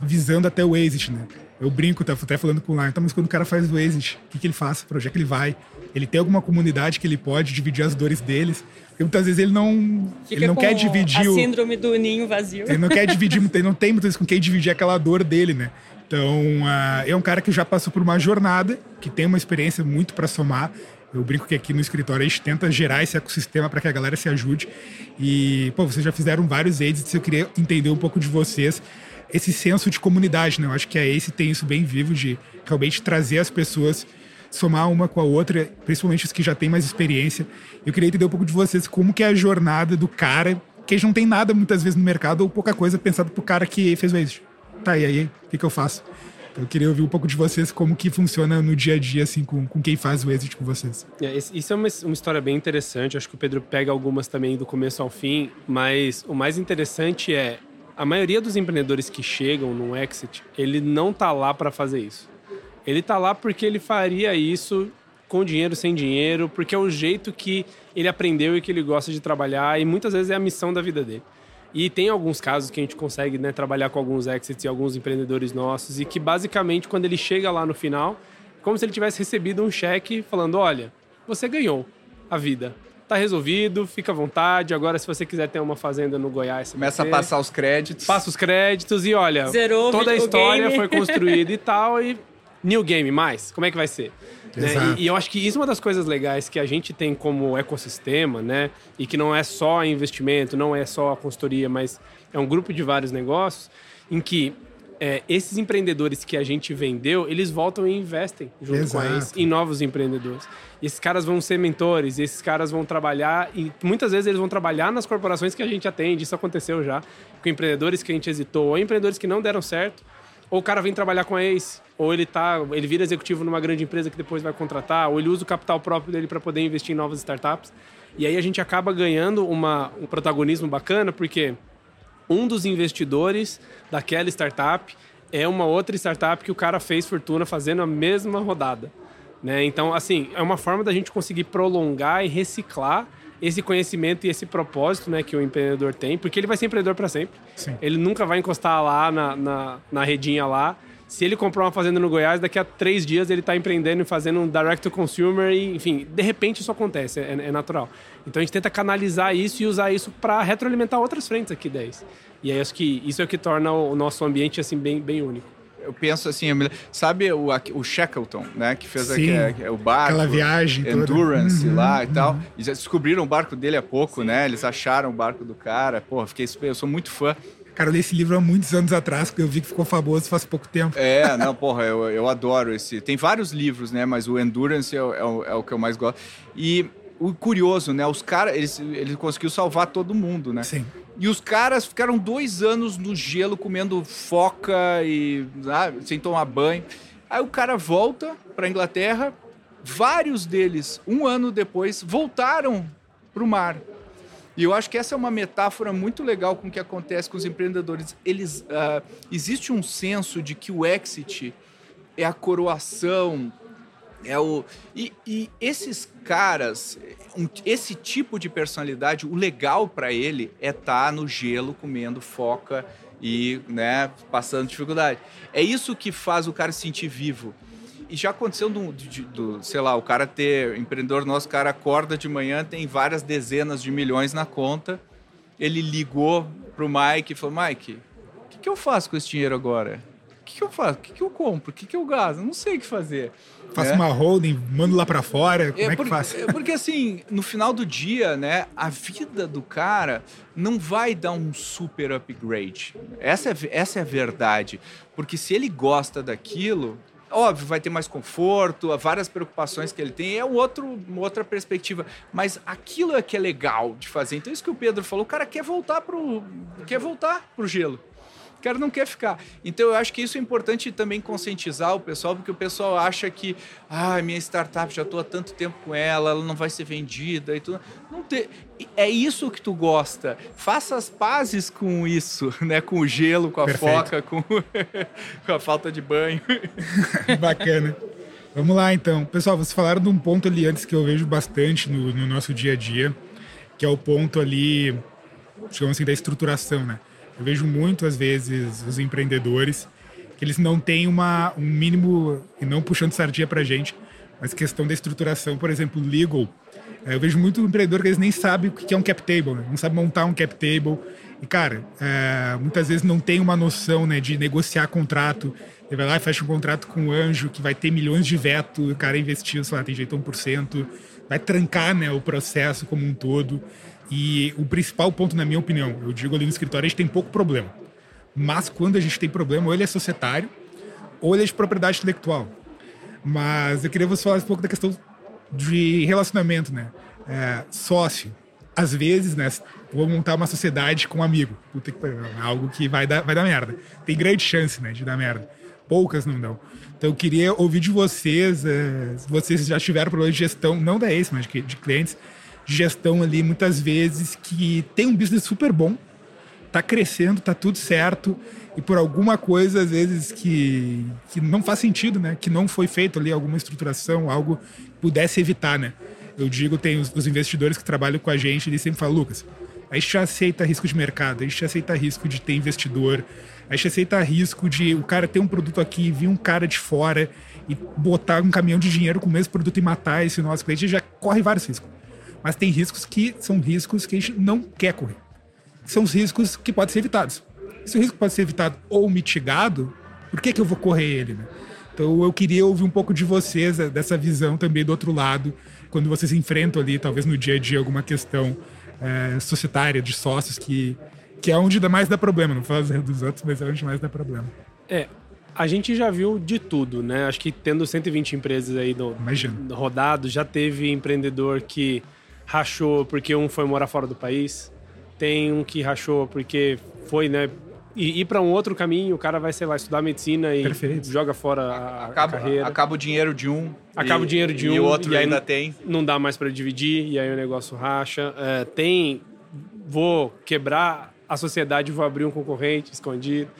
visando até o exit, né? Eu brinco, tá até falando com o Lion, tá, mas quando o cara faz o exit, o que, que ele faz? Para onde é que ele vai? Ele tem alguma comunidade que ele pode dividir as dores deles? Porque muitas vezes ele não, ele não quer dividir a o... síndrome do ninho vazio. Ele não quer dividir, ele não tem muitas vezes com quem dividir aquela dor dele, né? Então, uh, é um cara que já passou por uma jornada, que tem uma experiência muito para somar. Eu brinco que aqui no escritório a gente tenta gerar esse ecossistema para que a galera se ajude. E, pô, vocês já fizeram vários edits, eu queria entender um pouco de vocês esse senso de comunidade, né? Eu acho que a Ace tem isso bem vivo de realmente trazer as pessoas, somar uma com a outra, principalmente os que já têm mais experiência. Eu queria entender um pouco de vocês como que é a jornada do cara, que não tem nada muitas vezes no mercado ou pouca coisa pensado pro cara que fez o exit. Tá, e aí, o que, que eu faço? Eu queria ouvir um pouco de vocês, como que funciona no dia a dia, assim, com, com quem faz o exit com vocês. É, isso é uma, uma história bem interessante. Acho que o Pedro pega algumas também do começo ao fim, mas o mais interessante é a maioria dos empreendedores que chegam no exit, ele não tá lá para fazer isso. Ele tá lá porque ele faria isso com dinheiro, sem dinheiro, porque é o jeito que ele aprendeu e que ele gosta de trabalhar e muitas vezes é a missão da vida dele. E tem alguns casos que a gente consegue né, trabalhar com alguns exits e alguns empreendedores nossos e que basicamente quando ele chega lá no final, como se ele tivesse recebido um cheque falando, olha, você ganhou a vida. Tá resolvido, fica à vontade. Agora, se você quiser ter uma fazenda no Goiás, começa a passar os créditos. Passa os créditos e olha, Zerou toda a história foi construída e tal. E new game mais? Como é que vai ser? Né? E, e, eu acho que isso é uma das coisas legais que a gente tem como ecossistema, né? E que não é só investimento, não é só a consultoria, mas é um grupo de vários negócios em que é, esses empreendedores que a gente vendeu, eles voltam e investem junto Exato. com a em novos empreendedores. E esses caras vão ser mentores, esses caras vão trabalhar, e muitas vezes eles vão trabalhar nas corporações que a gente atende. Isso aconteceu já com empreendedores que a gente hesitou, ou empreendedores que não deram certo, Ou o cara vem trabalhar com a Ace, ou ele tá, ele vira executivo numa grande empresa que depois vai contratar, ou ele usa o capital próprio dele para poder investir em novas startups. E aí a gente acaba ganhando uma, um protagonismo bacana, porque um dos investidores daquela startup é uma outra startup que o cara fez fortuna fazendo a mesma rodada. Né? Então, assim, é uma forma da gente conseguir prolongar e reciclar esse conhecimento e esse propósito né, que o empreendedor tem, porque ele vai ser empreendedor para sempre. Sim. Ele nunca vai encostar lá na, na, na, redinha lá. Se ele comprar uma fazenda no Goiás, daqui a três dias ele está empreendendo e fazendo um direct to consumer e, enfim, de repente isso acontece, é, é natural. Então a gente tenta canalizar isso e usar isso para retroalimentar outras frentes aqui 10. E aí acho que isso é o que torna o nosso ambiente assim bem, bem único eu penso assim, sabe o, o Shackleton, né? Que fez Sim, aquele, é o barco. Aquela viagem. Endurance uhum, lá uhum. e tal. Uhum. E descobriram o barco dele há pouco, Sim. né? Eles acharam o barco do cara. Porra, fiquei Eu sou muito fã. Cara, eu li esse livro há muitos anos atrás, porque eu vi que ficou famoso faz pouco tempo. É, não, porra, eu, eu adoro esse. Tem vários livros, né? Mas o Endurance é, é, o, é o que eu mais gosto. E o curioso, né? Os caras, eles, ele conseguiu salvar todo mundo, né? Sim. E os caras ficaram dois anos no gelo comendo foca e sem tomar banho. Aí o cara volta para Inglaterra. Vários deles, um ano depois, voltaram para o mar. E eu acho que essa é uma metáfora muito legal com o que acontece com os empreendedores. Eles uh, existe um senso de que o exit é a coroação é o e, e esses caras, um, esse tipo de personalidade, o legal para ele é estar tá no gelo comendo foca e, né, passando dificuldade. É isso que faz o cara se sentir vivo. E já aconteceu do, do, sei lá, o cara ter, empreendedor nosso, o cara acorda de manhã, tem várias dezenas de milhões na conta. Ele ligou pro Mike e falou: Mike, o que, que eu faço com esse dinheiro agora? que, que eu faço? O que, que eu compro? O que, que eu gasto? Não sei o que fazer. Faço é. uma holding, mando lá para fora, como é, é que faz? É porque assim, no final do dia, né, a vida do cara não vai dar um super upgrade. Essa é, essa é a verdade. Porque se ele gosta daquilo, óbvio, vai ter mais conforto, várias preocupações que ele tem, é outro, outra perspectiva. Mas aquilo é que é legal de fazer. Então, isso que o Pedro falou, o cara quer voltar pro, quer voltar pro gelo. O cara não quer ficar. Então eu acho que isso é importante também conscientizar o pessoal, porque o pessoal acha que, ah, minha startup já estou há tanto tempo com ela, ela não vai ser vendida e tudo. Não te... É isso que tu gosta. Faça as pazes com isso, né? Com o gelo, com a Perfeito. foca, com... com a falta de banho. Bacana. Vamos lá então. Pessoal, vocês falaram de um ponto ali antes que eu vejo bastante no, no nosso dia a dia, que é o ponto ali, digamos assim, da estruturação, né? Eu vejo muito, às vezes, os empreendedores que eles não têm uma, um mínimo, e não puxando sardinha para gente, mas questão da estruturação, por exemplo, legal. É, eu vejo muito empreendedor que eles nem sabem o que é um cap table, né? não sabe montar um cap table. E, cara, é, muitas vezes não tem uma noção né, de negociar contrato. Ele vai lá e fecha um contrato com um anjo que vai ter milhões de veto, o cara investiu, sei lá, tem jeito 1%, vai trancar né, o processo como um todo. E o principal ponto, na minha opinião, eu digo ali no escritório, a gente tem pouco problema. Mas quando a gente tem problema, ou ele é societário, ou ele é de propriedade intelectual. Mas eu queria você falar um pouco da questão de relacionamento, né? É, sócio. Às vezes, né? Vou montar uma sociedade com um amigo. Puta que pariu, é algo que vai dar, vai dar merda. Tem grande chance, né? De dar merda. Poucas não dão. Então eu queria ouvir de vocês, é, vocês já tiveram problema de gestão, não da esse, mas de clientes, de gestão ali, muitas vezes, que tem um business super bom, tá crescendo, tá tudo certo, e por alguma coisa, às vezes, que, que não faz sentido, né? Que não foi feito ali alguma estruturação, algo que pudesse evitar, né? Eu digo, tem os, os investidores que trabalham com a gente, eles sempre falam, Lucas, a gente aceita risco de mercado, a gente aceita risco de ter investidor, a gente aceita risco de o cara ter um produto aqui, vir um cara de fora e botar um caminhão de dinheiro com o mesmo produto e matar esse nosso cliente, já corre vários riscos. Mas tem riscos que são riscos que a gente não quer correr. São os riscos que podem ser evitados. Se o risco pode ser evitado ou mitigado, por que, que eu vou correr ele? Né? Então eu queria ouvir um pouco de vocês, eh, dessa visão também do outro lado, quando vocês enfrentam ali, talvez no dia a dia, alguma questão é, societária, de sócios, que, que é onde mais dá problema. Não falo dos outros, mas é onde mais dá problema. É, a gente já viu de tudo, né? Acho que tendo 120 empresas aí no, rodado, já teve empreendedor que rachou porque um foi morar fora do país, tem um que rachou porque foi, né, e ir para um outro caminho, o cara vai, sei lá, estudar medicina e Perfeito. joga fora a, a Acaba, carreira. acaba o dinheiro de um. Acaba e- o dinheiro de um E o outro e aí ainda não- tem. não dá mais para dividir e aí o negócio racha. É, tem, vou quebrar a sociedade, vou abrir um concorrente escondido.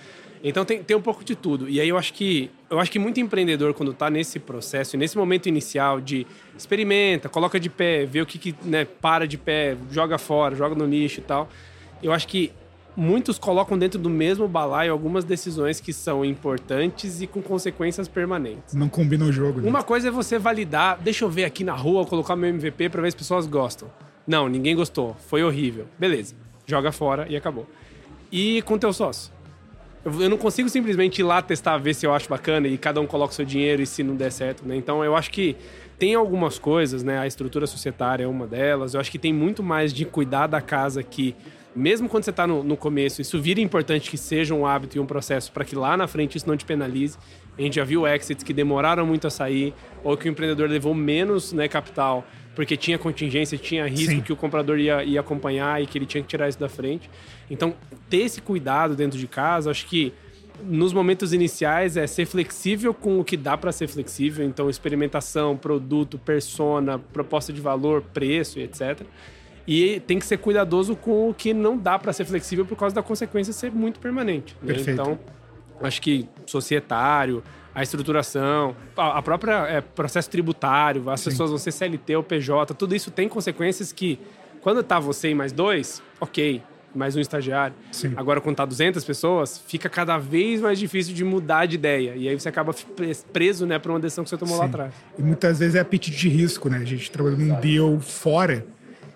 Então tem, tem um pouco de tudo. E aí eu acho que eu acho que muito empreendedor quando está nesse processo, nesse momento inicial de experimenta, coloca de pé, vê o que, que né, para de pé, joga fora, joga no lixo e tal. Eu acho que muitos colocam dentro do mesmo balaio algumas decisões que são importantes e com consequências permanentes. Não combina o jogo, né? Uma coisa é você validar, deixa eu ver aqui na rua, colocar meu MVP pra ver se as pessoas gostam. Não, ninguém gostou, foi horrível. Beleza, joga fora e acabou. E com teu sócio? Eu, não consigo simplesmente ir lá testar, ver se eu acho bacana e cada um coloca o seu dinheiro e se não der certo, né? Então eu acho que tem algumas coisas, né? A estrutura societária é uma delas. Eu acho que tem muito mais de cuidar da casa que, mesmo quando você está no, no começo, isso vira importante que seja um hábito e um processo para que lá na frente isso não te penalize. A gente já viu exits que demoraram muito a sair, ou que o empreendedor levou menos né, capital porque tinha contingência, tinha risco Sim. que o comprador ia, ia acompanhar e que ele tinha que tirar isso da frente. Então, ter esse cuidado dentro de casa, acho que nos momentos iniciais é ser flexível com o que dá para ser flexível, então experimentação, produto, persona, proposta de valor, preço etc. E tem que ser cuidadoso com o que não dá para ser flexível por causa da consequência ser muito permanente. né? Então, acho que societário, a estruturação, a a própria é, processo tributário, as Sim. pessoas vão ser CLT ou PJ, tudo isso tem consequências que, quando tá você e mais dois, ok, mais um estagiário. Sim. Agora, quando tá 200 pessoas, fica cada vez mais difícil de mudar de ideia. E aí você acaba pres- preso né, por uma decisão que você tomou lá Sim. atrás. E muitas vezes é apetite de risco, né? A gente trabalhou num deal fora.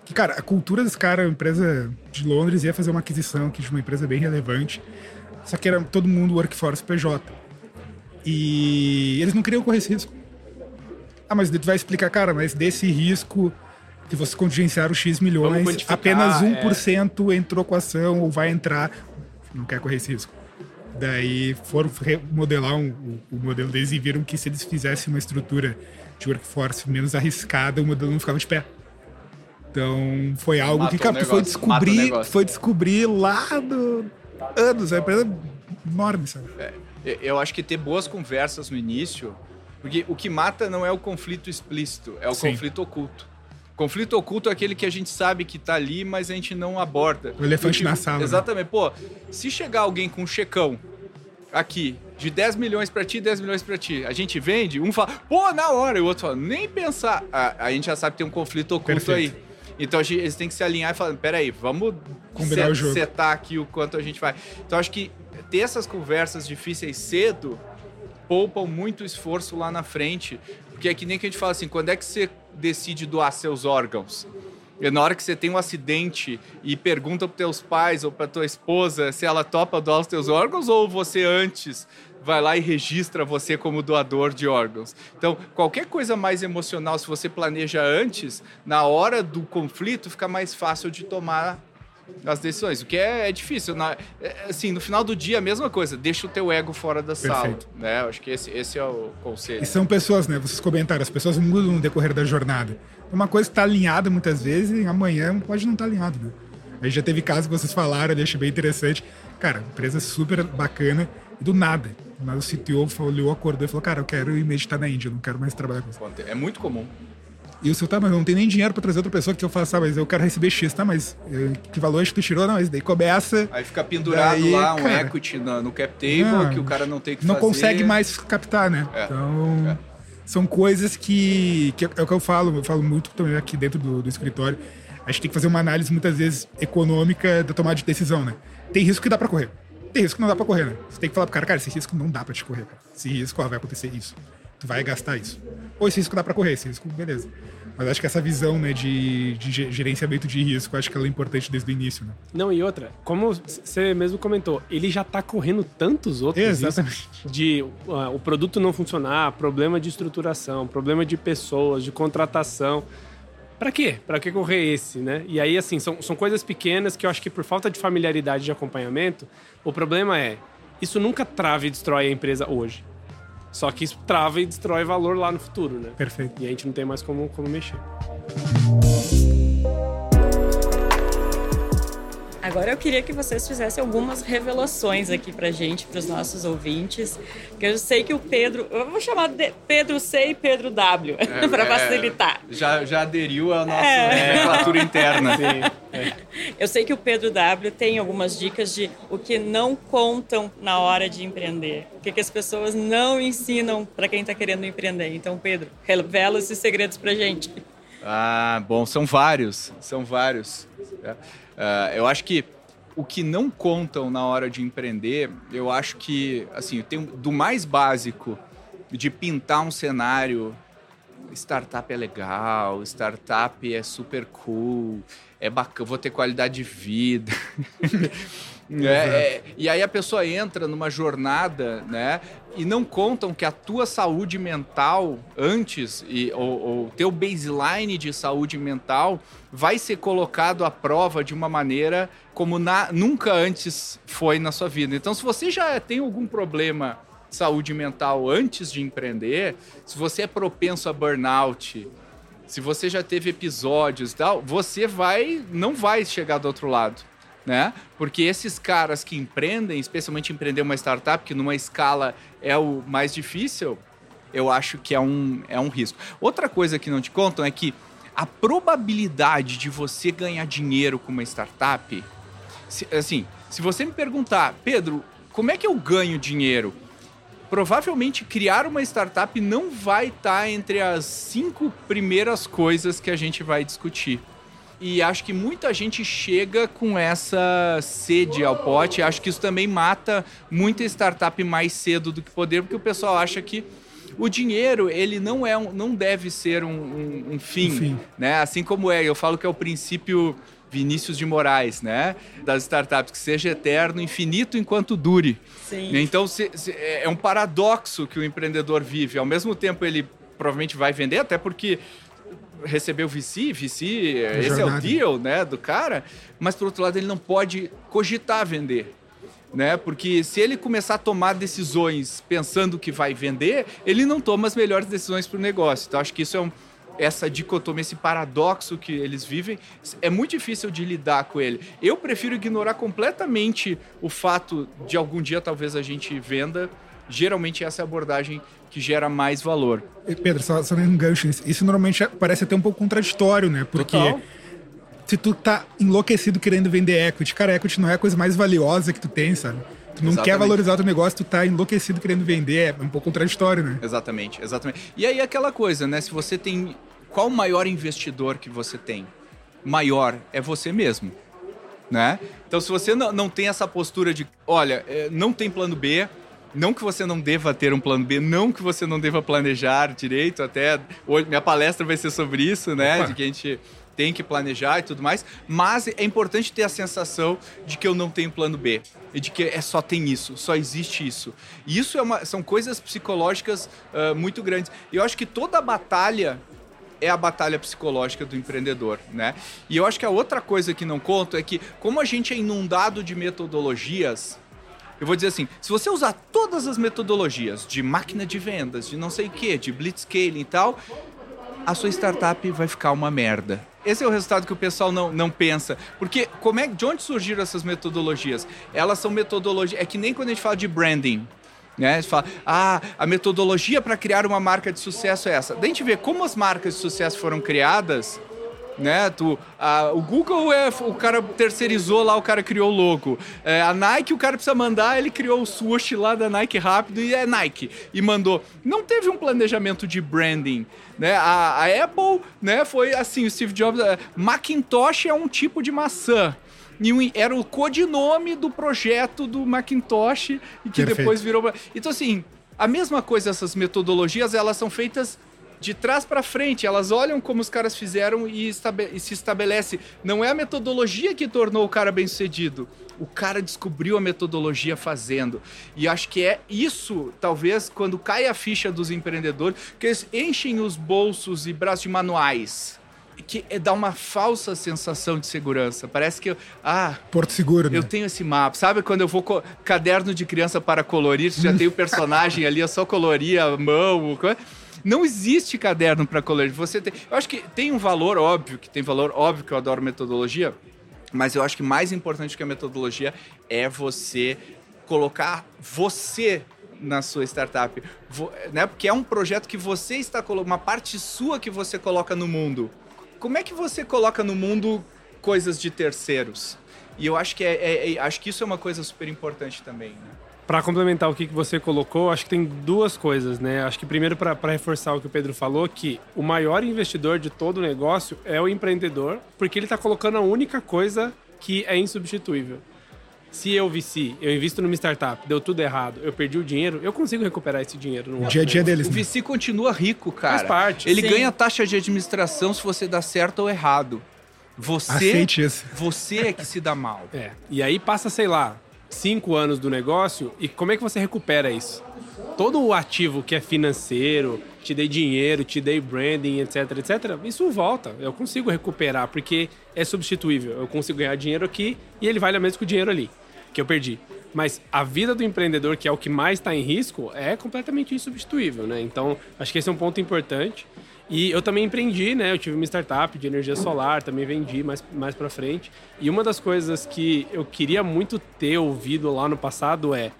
Que, cara, a cultura desse cara, a empresa de Londres, ia fazer uma aquisição aqui de uma empresa bem relevante. Só que era todo mundo workforce PJ. E eles não queriam correr esse risco. Ah, mas tu vai explicar, cara, mas desse risco que vocês contingenciaram X milhões, apenas é. 1% entrou com a ação ou vai entrar. Não quer correr esse risco. Daí foram remodelar um- o, o modelo deles e viram que se eles fizessem uma estrutura de workforce menos arriscada, o modelo não ficava de pé. Então foi algo Mata que, cara, foi descobrir, foi descobrir lá do anos, a empresa enorme, sabe? Eu- Eu acho que ter boas conversas no início, porque o que mata não é o conflito explícito, é o Sim. conflito oculto. Conflito oculto é aquele que a gente sabe que tá ali, mas a gente não aborda. O elefante na sala, né? Exatamente. Pô, se chegar alguém com um checão aqui de 10 milhões pra ti, 10 milhões pra ti, a gente vende, um fala, pô, na hora, e o outro fala, nem pensar. A, a gente já sabe que tem um conflito oculto Perfeito. aí. Então a gente- eles têm que se alinhar e falar, peraí, vamos Combinar o jogo. setar aqui o quanto a gente vai. Então acho que ter essas conversas difíceis cedo poupam muito esforço lá na frente. Porque é que nem que a gente fala assim, quando é que você decide doar seus órgãos? É na hora que você tem um acidente e pergunta para teus pais ou para tua esposa se ela topa doar os teus órgãos ou você antes vai lá e registra você como doador de órgãos. Então, qualquer coisa mais emocional, se você planeja antes, na hora do conflito fica mais fácil de tomar as decisões, o que é, é difícil. Na- é, assim, no final do dia, a mesma coisa, deixa o teu ego fora da sala. Perfeito. Né? Eu acho que esse, esse é o conselho. E são pessoas, né? Vocês comentaram, as pessoas mudam no decorrer da jornada. Uma coisa que tá alinhada muitas vezes e amanhã pode não estar alinhado, né? Aí já teve caso que vocês falaram, eu achei bem interessante. Cara, empresa super bacana e do nada. Do nada o CTO olhou, acordou e falou, cara, eu quero ir meditar na Índia, eu não quero mais trabalhar com isso. É muito comum. E o seu, tá, mas eu não tenho nem dinheiro pra trazer outra pessoa que eu faça, ah, mas eu quero receber X, tá, mas eh, que valor acho que tu tirou? Não, mas daí começa, Aí fica pendurado Daí, lá um cara, equity no, no cap table não, que o cara não tem que não fazer. consegue mais captar, né? É, Então, é. são coisas que, que é o que eu falo, eu falo muito também aqui dentro do, do escritório. A gente tem que fazer uma análise muitas vezes econômica da tomada de decisão, né? Tem risco que dá pra correr. Tem risco que não dá pra correr, né? Você tem que falar pro cara, cara, esse risco não dá pra te correr, cara. Esse risco, ó, vai acontecer isso. Tu vai gastar isso. Ou esse risco dá pra correr, esse risco, beleza. Mas acho que essa visão, né, de, de ge- gerenciamento de risco, acho que ela é importante desde o início, né? Não, e outra, como você mesmo comentou, ele já tá correndo tantos outros Exatamente. riscos de ah, o produto não funcionar, problema de estruturação, problema de pessoas, de contratação. Pra quê? Pra que correr esse, né? E aí, assim, são, são coisas pequenas que eu acho que por falta de familiaridade de acompanhamento, o problema é, isso nunca trava e destrói a empresa hoje. Só que isso trava e destrói valor lá no futuro, né? Perfeito. E a gente não tem mais como, como mexer. Agora eu queria que vocês fizessem algumas revelações aqui pra gente, pros nossos ouvintes. Que eu sei que o Pedro. Eu vou chamar de Pedro C e Pedro W, é, para facilitar. É, já, já aderiu à nossa é. nomenclatura interna. Sim. É. Eu sei que o Pedro W tem algumas dicas de o que não contam na hora de empreender. O que, que as pessoas não ensinam para quem está querendo empreender. Então, Pedro, revela esses segredos pra gente. Ah, bom, são vários. São vários. Uh, eu acho que o que não contam na hora de empreender, eu acho que, assim, tem do mais básico de pintar um cenário, startup é legal, startup é super cool, é bacana, vou ter qualidade de vida. É, é, e aí a pessoa entra numa jornada, né? E não contam que a tua saúde mental antes, e, ou, o teu baseline de saúde mental vai ser colocado à prova de uma maneira como na, nunca antes foi na sua vida. Então, se você já tem algum problema de saúde mental antes de empreender, se você é propenso a burnout, se você já teve episódios e tal, você vai não vai chegar do outro lado né? Porque esses caras que empreendem, especialmente empreender uma startup, que numa escala é o mais difícil, eu acho que é um, é um risco. Outra coisa que não te contam é que a probabilidade de você ganhar dinheiro com uma startup, se, assim, se você me perguntar, Pedro, como é que eu ganho dinheiro? Provavelmente criar uma startup não vai estar tá entre as cinco primeiras coisas que a gente vai discutir. E acho que muita gente chega com essa sede ao pote. Acho que isso também mata muita startup mais cedo do que poder, porque o pessoal acha que o dinheiro ele não é um, não deve ser um, um, um fim, um fim, né? Assim como é, eu falo que é o princípio Vinícius de Moraes, né? Das startups, que seja eterno, infinito enquanto dure. Sim. Então se, se, é um paradoxo que o empreendedor vive. Ao mesmo tempo ele provavelmente vai vender, até porque recebeu VC, VC, é esse é o deal, né, do cara, mas por outro lado ele não pode cogitar vender. Né? Porque se ele começar a tomar decisões pensando que vai vender, ele não toma as melhores decisões para o negócio. Então acho que isso é um, essa dicotomia, esse paradoxo que eles vivem, é muito difícil de lidar com ele. Eu prefiro ignorar completamente o fato de algum dia talvez a gente venda. Geralmente essa é a abordagem que gera mais valor. Pedro, só, só um gancho, isso normalmente parece até um pouco contraditório, né? Porque Total. se tu tá enlouquecido querendo vender equity, cara, equity não é a coisa mais valiosa que tu tem, sabe? Tu não exatamente. quer valorizar o teu negócio, tu tá enlouquecido querendo vender, é um pouco contraditório, né? Exatamente, exatamente. E aí aquela coisa, né? Se você tem. Qual o maior investidor que você tem? Maior é você mesmo. Né? Então, se você não, não tem essa postura de, olha, é, não tem plano B, não que você não deva ter um plano B, não que você não deva planejar direito, até hoje minha palestra vai ser sobre isso, né? Opa. De que a gente tem que planejar e tudo mais, mas é importante ter a sensação de que eu não tenho plano B e de que é só tem isso, só existe isso. E isso é uma, são coisas psicológicas uh, muito grandes. Eu acho que toda a batalha é a batalha psicológica do empreendedor, né? E eu acho que a outra coisa que não conto é que como a gente é inundado de metodologias eu vou dizer assim, se você usar todas as metodologias de máquina de vendas, de não sei o que, de blitzscaling e tal, a sua startup vai ficar uma merda. Esse é o resultado que o pessoal não, não pensa. Porque como é, de onde surgiram essas metodologias? Elas são metodologias. É que nem quando a gente fala de branding. Né? A gente fala, ah, a metodologia para criar uma marca de sucesso é essa. Daí a gente vê como as marcas de sucesso foram criadas né? Tu, a, o Google é o cara terceirizou lá, o cara criou o logo. É, a Nike, o cara precisa mandar, ele criou o swoosh lá da Nike rápido e é Nike e mandou. Não teve um planejamento de branding, né? A, a Apple, né? Foi assim, o Steve Jobs, é, Macintosh é um tipo de maçã. E era o codinome do projeto do Macintosh e que Perfeito. depois virou. Então assim, a mesma coisa essas metodologias, elas são feitas de trás para frente. Elas olham como os caras fizeram e, e, se estabelece. Não é a metodologia que tornou o cara bem sucedido. O cara descobriu a metodologia fazendo. E acho que é isso, talvez, quando cai a ficha dos empreendedores, que eles enchem os bolsos e braços de manuais que é, dá uma falsa sensação de segurança. Parece que eu, ah, Porto Seguro, né? Eu tenho esse mapa. Sabe quando eu vou caderno de criança para colorir, já tem o personagem ali, eu só coloria a mão, não existe caderno para colorir. Você tem, eu acho que tem um valor óbvio, que tem valor óbvio que eu adoro metodologia, Mas eu acho que mais importante que a metodologia é você colocar você na sua startup, né? Porque é um projeto que você está uma parte sua que você coloca no mundo. Como é que você coloca no mundo coisas de terceiros? E eu acho que é, é, é acho que isso é uma coisa super importante também. Né? Para complementar o que você colocou, acho que tem duas coisas, né? Acho que primeiro para reforçar o que o Pedro falou, que o maior investidor de todo o negócio é o empreendedor, porque ele está colocando a única coisa que é insubstituível. Se eu VC, eu invisto numa startup, deu tudo errado, eu perdi o dinheiro, eu consigo recuperar esse dinheiro. No dia a dia deles. O né? VC continua rico, cara. Faz parte. Ele Sim. ganha taxa de administração se você dá certo ou errado. Você, Aceite isso. Você é que se dá mal. É. E aí passa, sei lá, cinco anos do negócio e como é que você recupera isso? Todo o ativo que é financeiro, te dei dinheiro, te dei branding, etc, etc, isso volta. Eu consigo recuperar porque é substituível. Eu consigo ganhar dinheiro aqui e ele vale a mesmo que o dinheiro ali que eu perdi. Mas a vida do empreendedor, que é o que mais está em risco, é completamente insubstituível, né? Então, acho que esse é um ponto importante. E eu também empreendi, né? Eu tive uma startup de energia solar, também vendi mais, mais para frente. E uma das coisas que eu queria muito ter ouvido lá no passado é: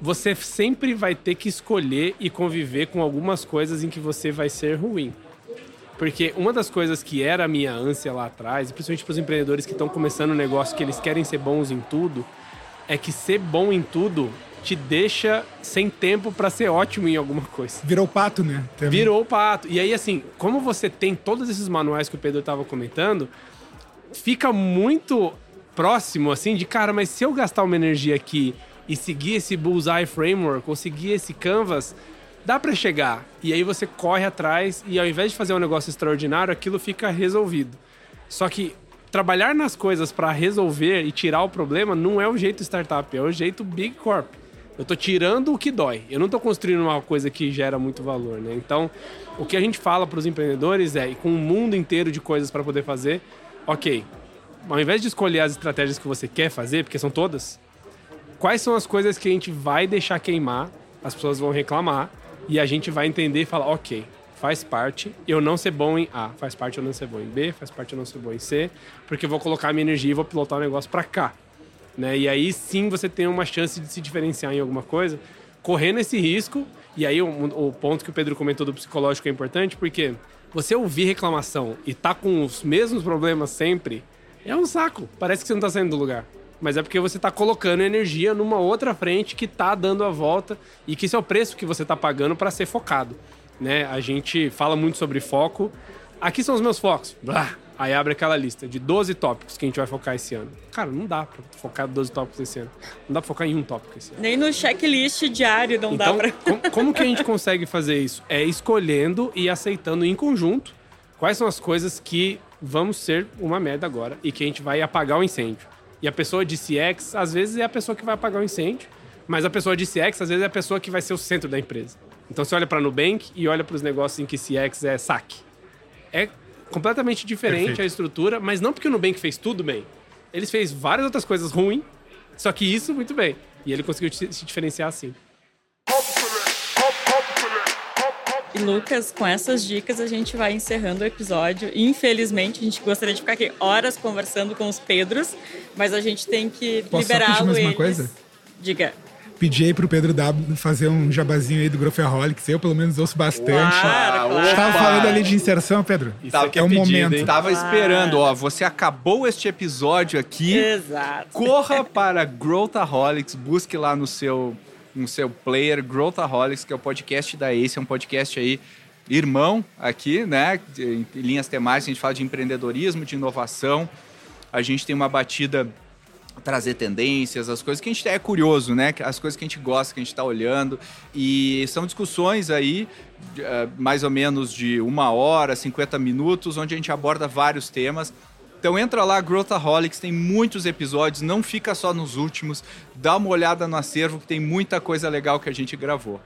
você sempre vai ter que escolher e conviver com algumas coisas em que você vai ser ruim. Porque uma das coisas que era a minha ânsia lá atrás, principalmente para os empreendedores que estão começando um negócio que eles querem ser bons em tudo, é que ser bom em tudo te deixa sem tempo para ser ótimo em alguma coisa. Virou pato, né? Também. Virou pato. E aí, assim, como você tem todos esses manuais que o Pedro estava comentando, fica muito próximo, assim, de cara, mas se eu gastar uma energia aqui e seguir esse Bullseye Framework, ou seguir esse Canvas, dá para chegar. E aí você corre atrás e ao invés de fazer um negócio extraordinário, aquilo fica resolvido. Só que trabalhar nas coisas para resolver e tirar o problema não é o jeito startup, é o jeito big corp. Eu tô tirando o que dói. Eu não tô construindo uma coisa que gera muito valor, né? Então, o que a gente fala para os empreendedores é, e com um mundo inteiro de coisas para poder fazer, ok. Ao invés de escolher as estratégias que você quer fazer, porque são todas, quais são as coisas que a gente vai deixar queimar? As pessoas vão reclamar e a gente vai entender e falar, ok, faz parte eu não ser bom em A, faz parte eu não ser bom em B, faz parte eu não ser bom em C, porque eu vou colocar minha energia e vou pilotar o negócio para cá. Né? E aí sim você tem uma chance de se diferenciar em alguma coisa, correndo esse risco. E aí o, o ponto que o Pedro comentou do psicológico é importante, porque você ouvir reclamação e tá com os mesmos problemas sempre é um saco. Parece que você não tá saindo do lugar. Mas é porque você está colocando energia numa outra frente que está dando a volta e que esse é o preço que você está pagando para ser focado. Né? A gente fala muito sobre foco. Aqui são os meus focos. Blá. Aí abre aquela lista de 12 tópicos que a gente vai focar esse ano. Cara, não dá pra focar 12 tópicos esse ano. Não dá pra focar em um tópico esse ano. Nem no checklist diário não então, dá pra. como, como que a gente consegue fazer isso? É escolhendo e aceitando em conjunto quais são as coisas que vamos ser uma merda agora e que a gente vai apagar o incêndio. E a pessoa de CX, às vezes, é a pessoa que vai apagar o incêndio, mas a pessoa de CX, às vezes, é a pessoa que vai ser o centro da empresa. Então, você olha para Nubank e olha para os negócios em que CX é saque. É completamente diferente Perfeito. a estrutura, mas não porque o Nubank fez tudo bem. Ele fez várias outras coisas ruins, só que isso muito bem. E ele conseguiu se diferenciar assim. E Lucas, com essas dicas a gente vai encerrando o episódio. Infelizmente, a gente gostaria de ficar aqui horas conversando com os Pedros, mas a gente tem que liberá-lo. Posso uma coisa? Diga. Pedi aí pro Pedro W fazer um jabazinho aí do Growthaholics. Eu, pelo menos, ouço bastante. Claro, claro. Tava falando ali de inserção, Pedro? Isso é, é um pedido, momento. Hein? Tava esperando, ó. Você acabou este episódio aqui. Exato. Corra para Growthaholics, busque lá no seu no seu player Growthaholics, que é o podcast da Ace, é um podcast aí irmão aqui, né? Em linhas temáticas, a gente fala de empreendedorismo, de inovação. A gente tem uma batida trazer tendências, as coisas que a gente é curioso, né? As coisas que a gente gosta, que a gente está olhando. E são discussões aí, eh, mais ou menos de uma hora, 50 minutos, onde a gente aborda vários temas então entra lá, Growthaholics, tem muitos episódios, não fica só nos últimos, dá uma olhada no acervo que tem muita coisa legal que a gente gravou.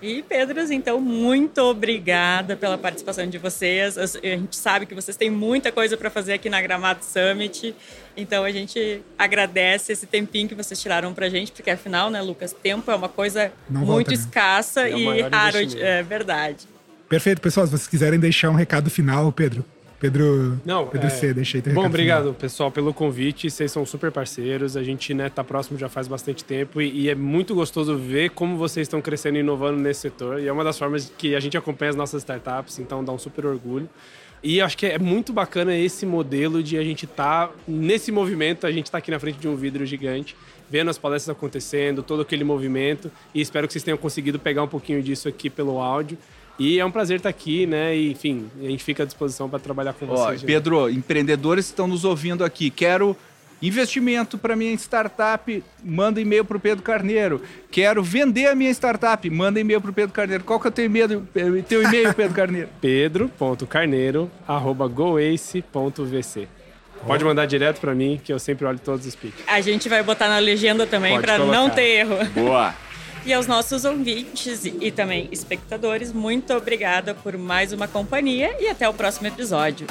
E Pedros, então, muito obrigada pela participação de vocês. A gente sabe que vocês têm muita coisa para fazer aqui na Gramado Summit. Então a gente agradece esse tempinho que vocês tiraram para a gente, porque afinal, né, Lucas, tempo é uma coisa Não muito volta, né? escassa é e raro, é verdade. Perfeito, pessoal. Se vocês quiserem deixar um recado final, Pedro, Pedro, Não, Pedro é... C, deixei teu Bom, obrigado, final. pessoal, pelo convite. Vocês são super parceiros. A gente né, tá próximo já faz bastante tempo e, e é muito gostoso ver como vocês estão crescendo e inovando nesse setor. E é uma das formas que a gente acompanha as nossas startups, então dá um super orgulho. E acho que é muito bacana esse modelo de a gente estar tá nesse movimento, a gente está aqui na frente de um vidro gigante, vendo as palestras acontecendo, todo aquele movimento. E espero que vocês tenham conseguido pegar um pouquinho disso aqui pelo áudio. E é um prazer estar aqui, né? E, enfim, a gente fica à disposição para trabalhar com Ó, vocês. Pedro, empreendedores estão nos ouvindo aqui. Quero investimento para minha startup, manda e-mail para o Pedro Carneiro. Quero vender a minha startup, manda e-mail para o Pedro Carneiro. Qual que é o teu e-mail, teu e-mail Pedro Carneiro? pedro.carneiro.goace.vc Pode mandar direto para mim, que eu sempre olho todos os pitches. A gente vai botar na legenda também para não ter erro. Boa! E aos nossos ouvintes e também espectadores, muito obrigada por mais uma companhia e até o próximo episódio.